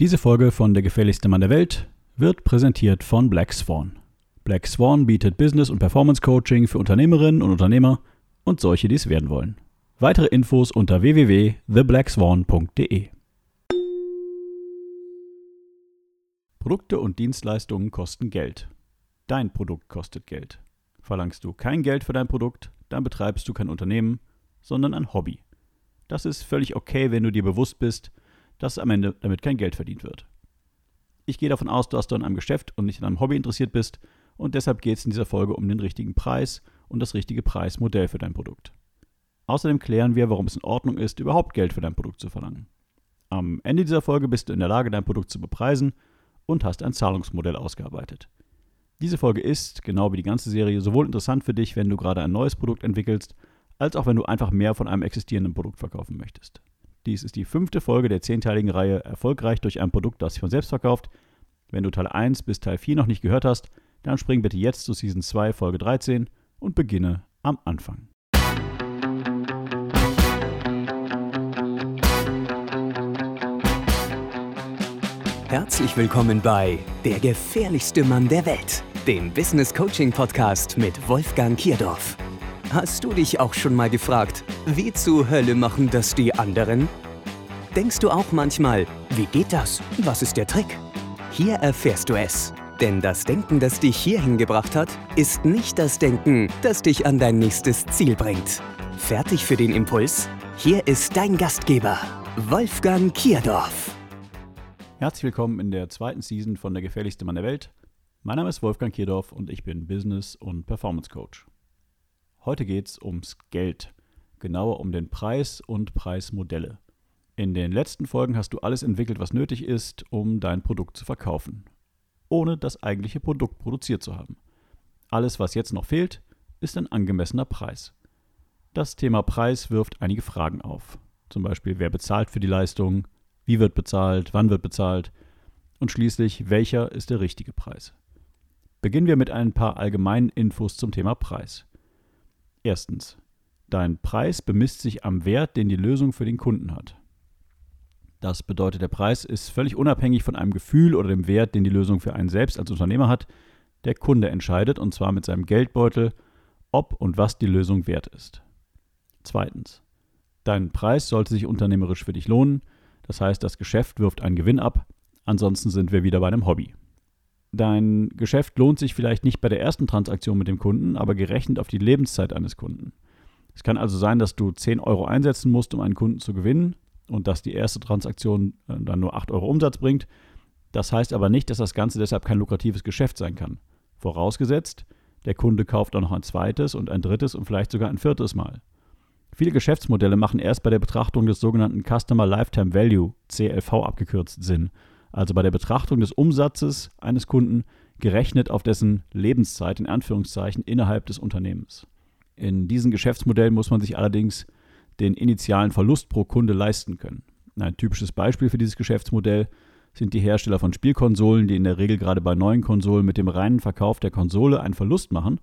Diese Folge von Der gefährlichste Mann der Welt wird präsentiert von Black Swan. Black Swan bietet Business- und Performance Coaching für Unternehmerinnen und Unternehmer und solche, die es werden wollen. Weitere Infos unter www.theblackswan.de. Produkte und Dienstleistungen kosten Geld. Dein Produkt kostet Geld. Verlangst du kein Geld für dein Produkt, dann betreibst du kein Unternehmen, sondern ein Hobby. Das ist völlig okay, wenn du dir bewusst bist, dass am Ende damit kein Geld verdient wird. Ich gehe davon aus, dass du an einem Geschäft und nicht an einem Hobby interessiert bist und deshalb geht es in dieser Folge um den richtigen Preis und das richtige Preismodell für dein Produkt. Außerdem klären wir, warum es in Ordnung ist, überhaupt Geld für dein Produkt zu verlangen. Am Ende dieser Folge bist du in der Lage, dein Produkt zu bepreisen und hast ein Zahlungsmodell ausgearbeitet. Diese Folge ist, genau wie die ganze Serie, sowohl interessant für dich, wenn du gerade ein neues Produkt entwickelst, als auch wenn du einfach mehr von einem existierenden Produkt verkaufen möchtest. Dies ist die fünfte Folge der zehnteiligen Reihe Erfolgreich durch ein Produkt, das sich von selbst verkauft. Wenn du Teil 1 bis Teil 4 noch nicht gehört hast, dann spring bitte jetzt zu Season 2, Folge 13 und beginne am Anfang. Herzlich willkommen bei Der gefährlichste Mann der Welt, dem Business Coaching Podcast mit Wolfgang Kierdorf. Hast du dich auch schon mal gefragt, wie zur Hölle machen das die anderen? Denkst du auch manchmal, wie geht das? Was ist der Trick? Hier erfährst du es. Denn das Denken, das dich hierhin gebracht hat, ist nicht das Denken, das dich an dein nächstes Ziel bringt. Fertig für den Impuls? Hier ist dein Gastgeber, Wolfgang Kierdorf. Herzlich willkommen in der zweiten Season von Der gefährlichste Mann der Welt. Mein Name ist Wolfgang Kierdorf und ich bin Business- und Performance Coach. Heute geht es ums Geld, genauer um den Preis und Preismodelle. In den letzten Folgen hast du alles entwickelt, was nötig ist, um dein Produkt zu verkaufen, ohne das eigentliche Produkt produziert zu haben. Alles, was jetzt noch fehlt, ist ein angemessener Preis. Das Thema Preis wirft einige Fragen auf. Zum Beispiel, wer bezahlt für die Leistung, wie wird bezahlt, wann wird bezahlt und schließlich, welcher ist der richtige Preis. Beginnen wir mit ein paar allgemeinen Infos zum Thema Preis. Erstens. Dein Preis bemisst sich am Wert, den die Lösung für den Kunden hat. Das bedeutet, der Preis ist völlig unabhängig von einem Gefühl oder dem Wert, den die Lösung für einen selbst als Unternehmer hat. Der Kunde entscheidet, und zwar mit seinem Geldbeutel, ob und was die Lösung wert ist. Zweitens. Dein Preis sollte sich unternehmerisch für dich lohnen. Das heißt, das Geschäft wirft einen Gewinn ab. Ansonsten sind wir wieder bei einem Hobby. Dein Geschäft lohnt sich vielleicht nicht bei der ersten Transaktion mit dem Kunden, aber gerechnet auf die Lebenszeit eines Kunden. Es kann also sein, dass du 10 Euro einsetzen musst, um einen Kunden zu gewinnen und dass die erste Transaktion äh, dann nur 8 Euro Umsatz bringt. Das heißt aber nicht, dass das Ganze deshalb kein lukratives Geschäft sein kann. Vorausgesetzt, der Kunde kauft auch noch ein zweites und ein drittes und vielleicht sogar ein viertes Mal. Viele Geschäftsmodelle machen erst bei der Betrachtung des sogenannten Customer Lifetime Value, CLV abgekürzt, Sinn also bei der Betrachtung des Umsatzes eines Kunden gerechnet auf dessen Lebenszeit in Anführungszeichen innerhalb des Unternehmens. In diesem Geschäftsmodell muss man sich allerdings den initialen Verlust pro Kunde leisten können. Ein typisches Beispiel für dieses Geschäftsmodell sind die Hersteller von Spielkonsolen, die in der Regel gerade bei neuen Konsolen mit dem reinen Verkauf der Konsole einen Verlust machen,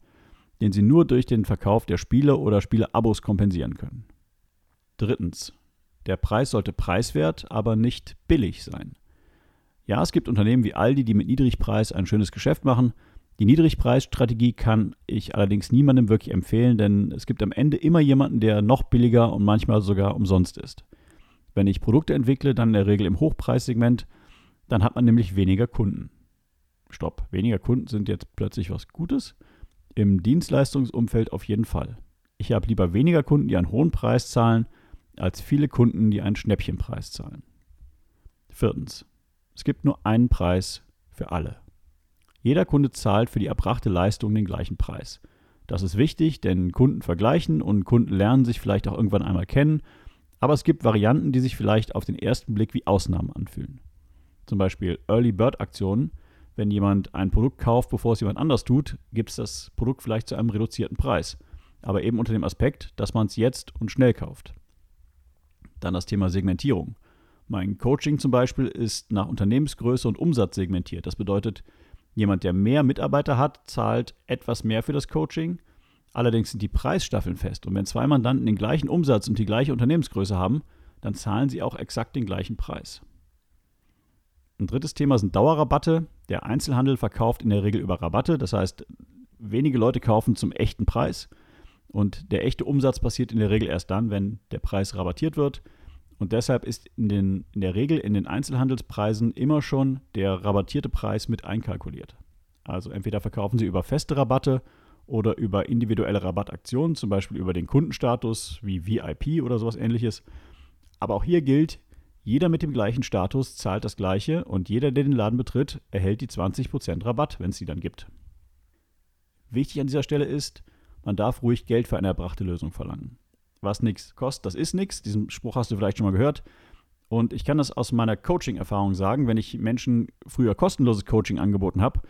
den sie nur durch den Verkauf der Spiele oder Spieleabos kompensieren können. Drittens. Der Preis sollte preiswert, aber nicht billig sein. Ja, es gibt Unternehmen wie Aldi, die mit Niedrigpreis ein schönes Geschäft machen. Die Niedrigpreisstrategie kann ich allerdings niemandem wirklich empfehlen, denn es gibt am Ende immer jemanden, der noch billiger und manchmal sogar umsonst ist. Wenn ich Produkte entwickle, dann in der Regel im Hochpreissegment, dann hat man nämlich weniger Kunden. Stopp, weniger Kunden sind jetzt plötzlich was Gutes? Im Dienstleistungsumfeld auf jeden Fall. Ich habe lieber weniger Kunden, die einen hohen Preis zahlen, als viele Kunden, die einen Schnäppchenpreis zahlen. Viertens. Es gibt nur einen Preis für alle. Jeder Kunde zahlt für die erbrachte Leistung den gleichen Preis. Das ist wichtig, denn Kunden vergleichen und Kunden lernen sich vielleicht auch irgendwann einmal kennen, aber es gibt Varianten, die sich vielleicht auf den ersten Blick wie Ausnahmen anfühlen. Zum Beispiel Early Bird Aktionen. Wenn jemand ein Produkt kauft, bevor es jemand anders tut, gibt es das Produkt vielleicht zu einem reduzierten Preis. Aber eben unter dem Aspekt, dass man es jetzt und schnell kauft. Dann das Thema Segmentierung. Mein Coaching zum Beispiel ist nach Unternehmensgröße und Umsatz segmentiert. Das bedeutet, jemand, der mehr Mitarbeiter hat, zahlt etwas mehr für das Coaching. Allerdings sind die Preisstaffeln fest. Und wenn zwei Mandanten den gleichen Umsatz und die gleiche Unternehmensgröße haben, dann zahlen sie auch exakt den gleichen Preis. Ein drittes Thema sind Dauerrabatte. Der Einzelhandel verkauft in der Regel über Rabatte. Das heißt, wenige Leute kaufen zum echten Preis. Und der echte Umsatz passiert in der Regel erst dann, wenn der Preis rabattiert wird. Und deshalb ist in, den, in der Regel in den Einzelhandelspreisen immer schon der rabattierte Preis mit einkalkuliert. Also entweder verkaufen sie über feste Rabatte oder über individuelle Rabattaktionen, zum Beispiel über den Kundenstatus wie VIP oder sowas ähnliches. Aber auch hier gilt, jeder mit dem gleichen Status zahlt das gleiche und jeder, der den Laden betritt, erhält die 20% Rabatt, wenn es sie dann gibt. Wichtig an dieser Stelle ist, man darf ruhig Geld für eine erbrachte Lösung verlangen. Was nichts kostet, das ist nichts. Diesen Spruch hast du vielleicht schon mal gehört. Und ich kann das aus meiner Coaching-Erfahrung sagen, wenn ich Menschen früher kostenloses Coaching angeboten habe,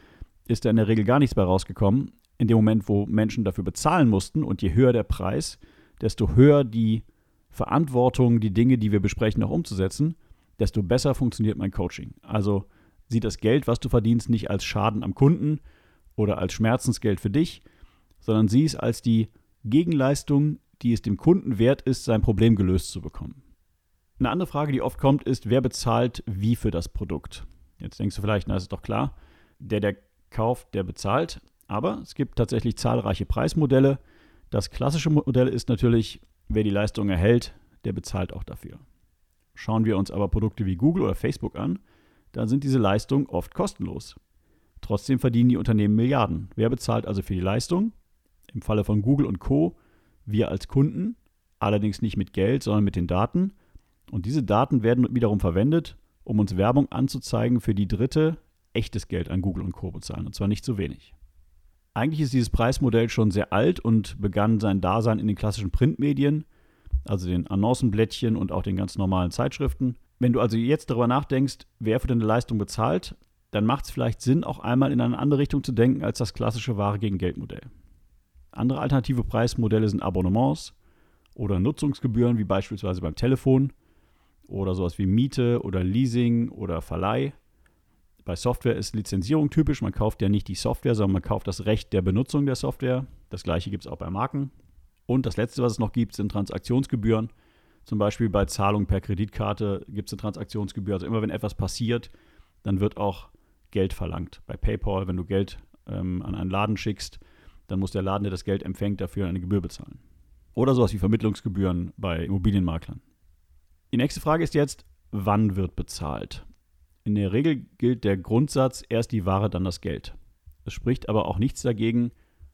ist da in der Regel gar nichts bei rausgekommen. In dem Moment, wo Menschen dafür bezahlen mussten und je höher der Preis, desto höher die Verantwortung, die Dinge, die wir besprechen, auch umzusetzen, desto besser funktioniert mein Coaching. Also sieh das Geld, was du verdienst, nicht als Schaden am Kunden oder als Schmerzensgeld für dich, sondern sieh es als die Gegenleistung, die es dem Kunden wert ist, sein Problem gelöst zu bekommen. Eine andere Frage, die oft kommt, ist, wer bezahlt wie für das Produkt? Jetzt denkst du vielleicht, na, ist doch klar, der, der kauft, der bezahlt. Aber es gibt tatsächlich zahlreiche Preismodelle. Das klassische Modell ist natürlich, wer die Leistung erhält, der bezahlt auch dafür. Schauen wir uns aber Produkte wie Google oder Facebook an, dann sind diese Leistungen oft kostenlos. Trotzdem verdienen die Unternehmen Milliarden. Wer bezahlt also für die Leistung? Im Falle von Google und Co. wir als Kunden, allerdings nicht mit Geld, sondern mit den Daten. Und diese Daten werden wiederum verwendet, um uns Werbung anzuzeigen, für die Dritte echtes Geld an Google und Co. bezahlen. Und zwar nicht zu wenig. Eigentlich ist dieses Preismodell schon sehr alt und begann sein Dasein in den klassischen Printmedien, also den Annoncenblättchen und auch den ganz normalen Zeitschriften. Wenn du also jetzt darüber nachdenkst, wer für deine Leistung bezahlt, dann macht es vielleicht Sinn, auch einmal in eine andere Richtung zu denken als das klassische Ware gegen Geldmodell. Andere alternative Preismodelle sind Abonnements oder Nutzungsgebühren, wie beispielsweise beim Telefon oder sowas wie Miete oder Leasing oder Verleih. Bei Software ist Lizenzierung typisch. Man kauft ja nicht die Software, sondern man kauft das Recht der Benutzung der Software. Das gleiche gibt es auch bei Marken. Und das letzte, was es noch gibt, sind Transaktionsgebühren. Zum Beispiel bei Zahlung per Kreditkarte gibt es eine Transaktionsgebühr. Also immer wenn etwas passiert, dann wird auch Geld verlangt. Bei PayPal, wenn du Geld ähm, an einen Laden schickst, dann muss der Laden, der das Geld empfängt, dafür eine Gebühr bezahlen. Oder sowas wie Vermittlungsgebühren bei Immobilienmaklern. Die nächste Frage ist jetzt, wann wird bezahlt? In der Regel gilt der Grundsatz, erst die Ware, dann das Geld. Es spricht aber auch nichts dagegen,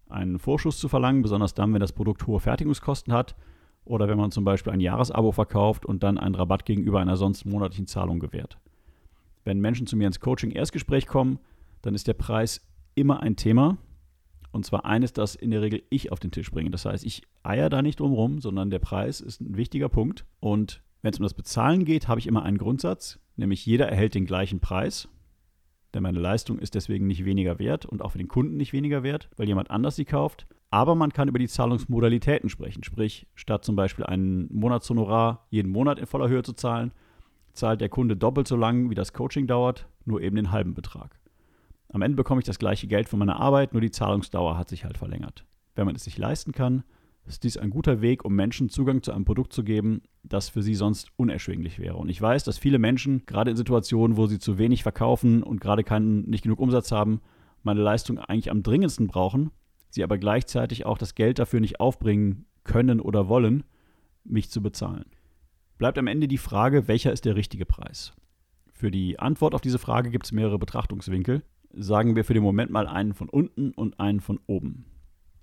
einen Vorschuss zu verlangen, besonders dann, wenn das Produkt hohe Fertigungskosten hat oder wenn man zum Beispiel ein Jahresabo verkauft und dann einen Rabatt gegenüber einer sonst monatlichen Zahlung gewährt. Wenn Menschen zu mir ins Coaching-Erstgespräch kommen, dann ist der Preis immer ein Thema. Und zwar eines, das in der Regel ich auf den Tisch bringe. Das heißt, ich eier da nicht drumherum, sondern der Preis ist ein wichtiger Punkt. Und wenn es um das Bezahlen geht, habe ich immer einen Grundsatz nämlich jeder erhält den gleichen Preis, denn meine Leistung ist deswegen nicht weniger wert und auch für den Kunden nicht weniger wert, weil jemand anders sie kauft. Aber man kann über die Zahlungsmodalitäten sprechen, sprich, statt zum Beispiel ein Monatshonorar jeden Monat in voller Höhe zu zahlen, zahlt der Kunde doppelt so lang, wie das Coaching dauert, nur eben den halben Betrag. Am Ende bekomme ich das gleiche Geld für meine Arbeit, nur die Zahlungsdauer hat sich halt verlängert. Wenn man es sich leisten kann, ist dies ein guter Weg, um Menschen Zugang zu einem Produkt zu geben, das für sie sonst unerschwinglich wäre. Und ich weiß, dass viele Menschen, gerade in Situationen, wo sie zu wenig verkaufen und gerade keinen, nicht genug Umsatz haben, meine Leistung eigentlich am dringendsten brauchen, sie aber gleichzeitig auch das Geld dafür nicht aufbringen können oder wollen, mich zu bezahlen. Bleibt am Ende die Frage, welcher ist der richtige Preis? Für die Antwort auf diese Frage gibt es mehrere Betrachtungswinkel. Sagen wir für den Moment mal einen von unten und einen von oben.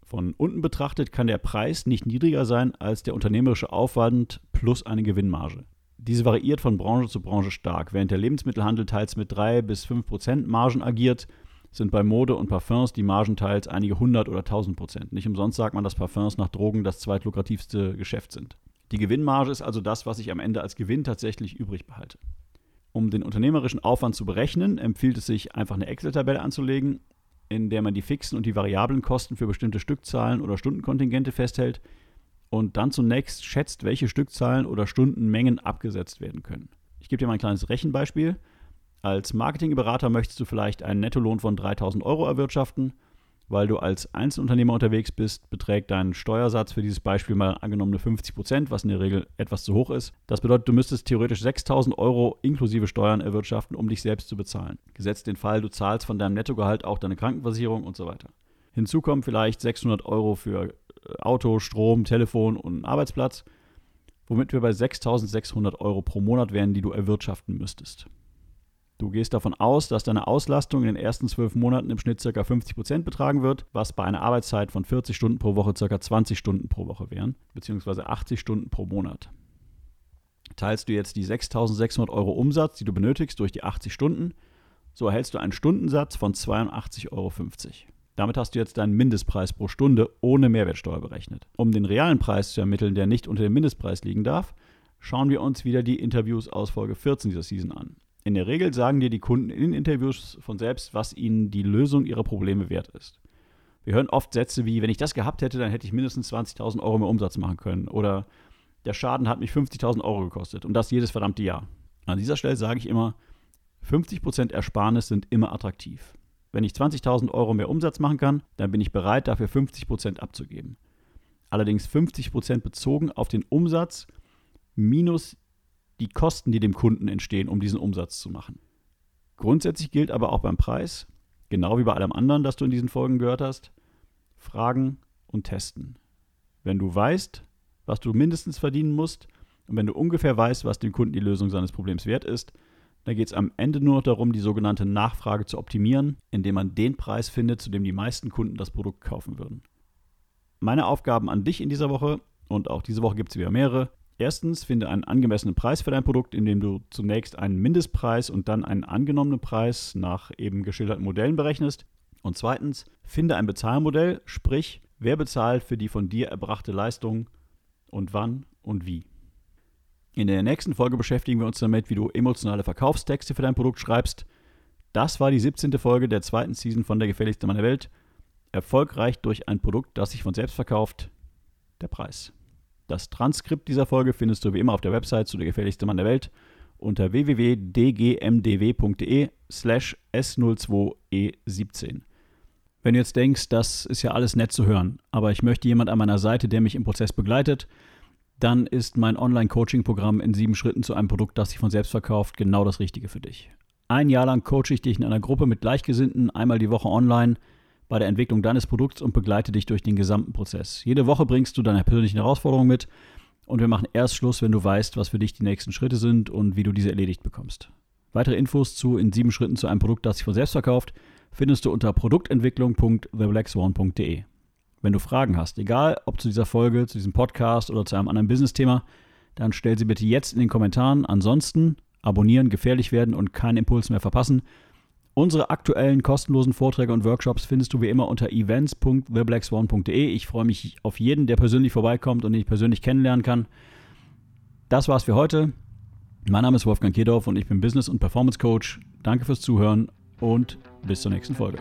Von unten betrachtet kann der Preis nicht niedriger sein als der unternehmerische Aufwand plus eine Gewinnmarge. Diese variiert von Branche zu Branche stark. Während der Lebensmittelhandel teils mit 3 bis 5 Prozent Margen agiert, sind bei Mode und Parfums die Margen teils einige hundert oder tausend Prozent. Nicht umsonst sagt man, dass Parfums nach Drogen das zweitlukrativste Geschäft sind. Die Gewinnmarge ist also das, was ich am Ende als Gewinn tatsächlich übrig behalte. Um den unternehmerischen Aufwand zu berechnen, empfiehlt es sich, einfach eine Excel-Tabelle anzulegen in der man die fixen und die variablen Kosten für bestimmte Stückzahlen oder Stundenkontingente festhält und dann zunächst schätzt, welche Stückzahlen oder Stundenmengen abgesetzt werden können. Ich gebe dir mal ein kleines Rechenbeispiel. Als Marketingberater möchtest du vielleicht einen Nettolohn von 3000 Euro erwirtschaften. Weil du als Einzelunternehmer unterwegs bist, beträgt dein Steuersatz für dieses Beispiel mal angenommene 50 Prozent, was in der Regel etwas zu hoch ist. Das bedeutet, du müsstest theoretisch 6000 Euro inklusive Steuern erwirtschaften, um dich selbst zu bezahlen. Gesetzt den Fall, du zahlst von deinem Nettogehalt auch deine Krankenversicherung und so weiter. Hinzu kommen vielleicht 600 Euro für äh, Auto, Strom, Telefon und Arbeitsplatz, womit wir bei 6600 Euro pro Monat wären, die du erwirtschaften müsstest. Du gehst davon aus, dass deine Auslastung in den ersten zwölf Monaten im Schnitt ca. 50% betragen wird, was bei einer Arbeitszeit von 40 Stunden pro Woche ca. 20 Stunden pro Woche wären, beziehungsweise 80 Stunden pro Monat. Teilst du jetzt die 6.600 Euro Umsatz, die du benötigst, durch die 80 Stunden, so erhältst du einen Stundensatz von 82,50 Euro. Damit hast du jetzt deinen Mindestpreis pro Stunde ohne Mehrwertsteuer berechnet. Um den realen Preis zu ermitteln, der nicht unter dem Mindestpreis liegen darf, schauen wir uns wieder die Interviews aus Folge 14 dieser Season an. In der Regel sagen dir die Kunden in Interviews von selbst, was ihnen die Lösung ihrer Probleme wert ist. Wir hören oft Sätze wie, wenn ich das gehabt hätte, dann hätte ich mindestens 20.000 Euro mehr Umsatz machen können. Oder der Schaden hat mich 50.000 Euro gekostet und das jedes verdammte Jahr. An dieser Stelle sage ich immer, 50% Ersparnis sind immer attraktiv. Wenn ich 20.000 Euro mehr Umsatz machen kann, dann bin ich bereit, dafür 50% abzugeben. Allerdings 50% bezogen auf den Umsatz minus die Kosten, die dem Kunden entstehen, um diesen Umsatz zu machen. Grundsätzlich gilt aber auch beim Preis, genau wie bei allem anderen, das du in diesen Folgen gehört hast, fragen und testen. Wenn du weißt, was du mindestens verdienen musst und wenn du ungefähr weißt, was dem Kunden die Lösung seines Problems wert ist, dann geht es am Ende nur noch darum, die sogenannte Nachfrage zu optimieren, indem man den Preis findet, zu dem die meisten Kunden das Produkt kaufen würden. Meine Aufgaben an dich in dieser Woche, und auch diese Woche gibt es wieder mehrere, Erstens, finde einen angemessenen Preis für dein Produkt, indem du zunächst einen Mindestpreis und dann einen angenommenen Preis nach eben geschilderten Modellen berechnest. Und zweitens, finde ein Bezahlmodell, sprich, wer bezahlt für die von dir erbrachte Leistung und wann und wie. In der nächsten Folge beschäftigen wir uns damit, wie du emotionale Verkaufstexte für dein Produkt schreibst. Das war die 17. Folge der zweiten Season von Der gefährlichste Mann der Welt. Erfolgreich durch ein Produkt, das sich von selbst verkauft. Der Preis. Das Transkript dieser Folge findest du wie immer auf der Website zu der gefährlichste Mann der Welt unter www.dgmdw.de slash S02E17. Wenn du jetzt denkst, das ist ja alles nett zu hören, aber ich möchte jemand an meiner Seite, der mich im Prozess begleitet, dann ist mein Online-Coaching-Programm in sieben Schritten zu einem Produkt, das sich von selbst verkauft, genau das Richtige für dich. Ein Jahr lang coache ich dich in einer Gruppe mit Gleichgesinnten, einmal die Woche online – bei der Entwicklung deines Produkts und begleite dich durch den gesamten Prozess. Jede Woche bringst du deine persönlichen Herausforderungen mit und wir machen erst Schluss, wenn du weißt, was für dich die nächsten Schritte sind und wie du diese erledigt bekommst. Weitere Infos zu in sieben Schritten zu einem Produkt, das sich von selbst verkauft, findest du unter produktentwicklung.theblackswan.de. Wenn du Fragen hast, egal ob zu dieser Folge, zu diesem Podcast oder zu einem anderen Business-Thema, dann stell sie bitte jetzt in den Kommentaren. Ansonsten abonnieren, gefährlich werden und keinen Impuls mehr verpassen. Unsere aktuellen kostenlosen Vorträge und Workshops findest du wie immer unter events.theblackswan.de. Ich freue mich auf jeden, der persönlich vorbeikommt und den ich persönlich kennenlernen kann. Das war's für heute. Mein Name ist Wolfgang Kedorf und ich bin Business- und Performance Coach. Danke fürs Zuhören und bis zur nächsten Folge.